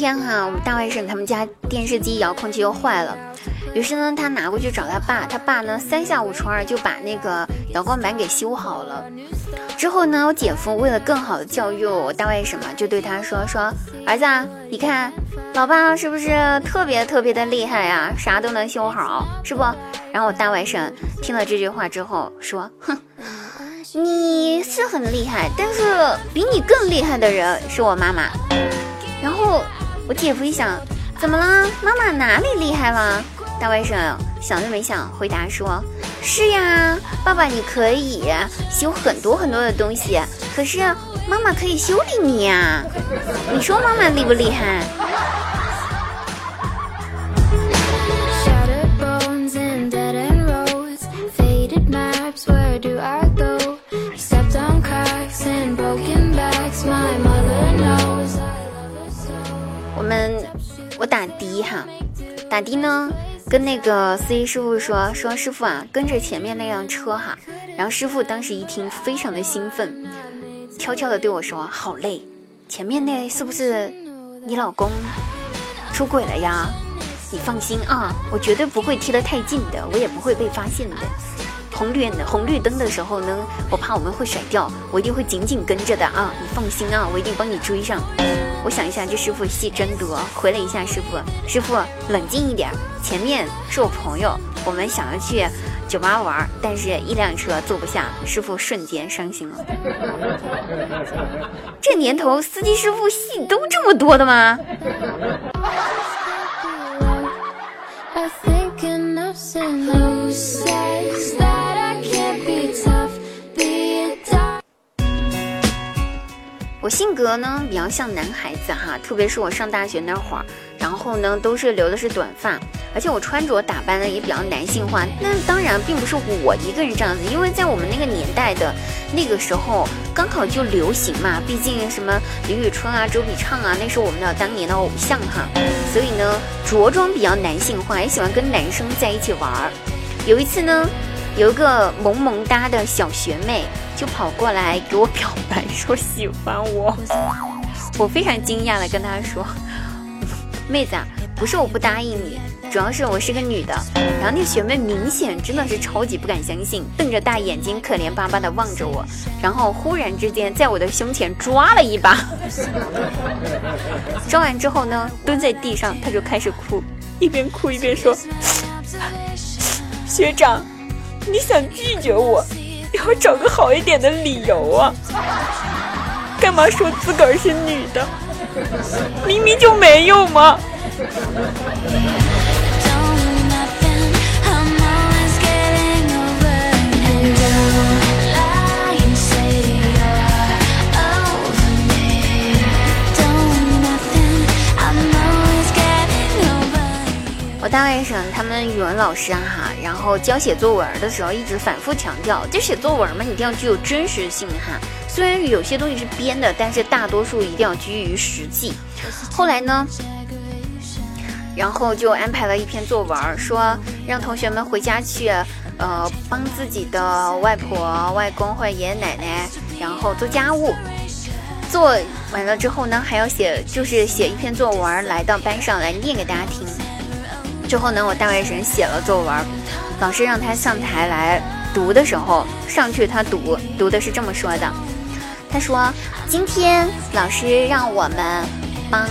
天哈，我们大外甥他们家电视机遥控器又坏了，于是呢，他拿过去找他爸，他爸呢三下五除二就把那个遥控板给修好了。之后呢，我姐夫为了更好的教育我大外甥嘛，就对他说说，儿子，你看，老爸是不是特别特别的厉害呀？啥都能修好，是不？然后我大外甥听了这句话之后说，哼。你是很厉害，但是比你更厉害的人是我妈妈。然后我姐夫一想，怎么了？妈妈哪里厉害了？大外甥想都没想，回答说：“是呀，爸爸你可以修很多很多的东西，可是妈妈可以修理你呀。你说妈妈厉不厉害？”我打的哈，打的呢，跟那个司机师傅说说师傅啊，跟着前面那辆车哈。然后师傅当时一听，非常的兴奋，悄悄的对我说：“好累，前面那是不是你老公出轨了呀？你放心啊，我绝对不会贴得太近的，我也不会被发现的。”红绿红绿灯的时候呢，我怕我们会甩掉，我一定会紧紧跟着的啊！你放心啊，我一定帮你追上。我想一下，这师傅戏真多。回了一下师傅，师傅冷静一点，前面是我朋友，我们想要去酒吧玩，但是一辆车坐不下，师傅瞬间伤心了。这年头，司机师傅戏都这么多的吗？性格呢比较像男孩子哈，特别是我上大学那会儿，然后呢都是留的是短发，而且我穿着打扮呢也比较男性化。那当然并不是我一个人这样子，因为在我们那个年代的那个时候，刚好就流行嘛。毕竟什么李宇春啊、周笔畅啊，那是我们的当年的偶像哈。所以呢，着装比较男性化，也喜欢跟男生在一起玩儿。有一次呢。有一个萌萌哒的小学妹就跑过来给我表白，说喜欢我。我非常惊讶的跟她说：“妹子啊，不是我不答应你，主要是我是个女的。”然后那学妹明显真的是超级不敢相信，瞪着大眼睛，可怜巴巴的望着我，然后忽然之间在我的胸前抓了一把。抓完之后呢，蹲在地上，她就开始哭，一边哭一边说：“ 学长。”你想拒绝我，要找个好一点的理由啊！干嘛说自个儿是女的？明明就没有吗？大外甥他们语文老师啊哈，然后教写作文的时候一直反复强调，就写作文嘛，一定要具有真实性哈。虽然有些东西是编的，但是大多数一定要基于实际。后来呢，然后就安排了一篇作文，说让同学们回家去，呃，帮自己的外婆、外公或者爷爷奶奶，然后做家务。做完了之后呢，还要写，就是写一篇作文来到班上来念给大家听。之后呢，我大外甥写了作文，老师让他上台来读的时候，上去他读读的是这么说的，他说：“今天老师让我们帮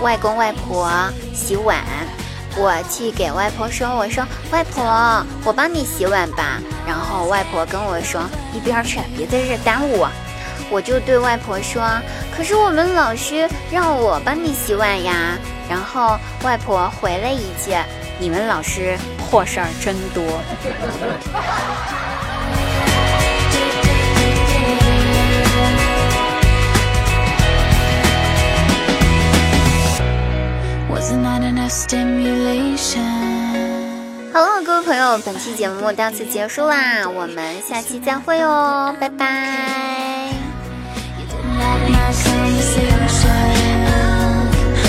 外公外婆洗碗，我去给外婆说，我说外婆，我帮你洗碗吧。然后外婆跟我说一边去，别在这耽误我。我就对外婆说，可是我们老师让我帮你洗碗呀。”然后外婆回了一句：“你们老师破事儿真多。”好了，各位朋友，本期节目到此结束啦，我们下期再会哦，拜拜。that might sound the same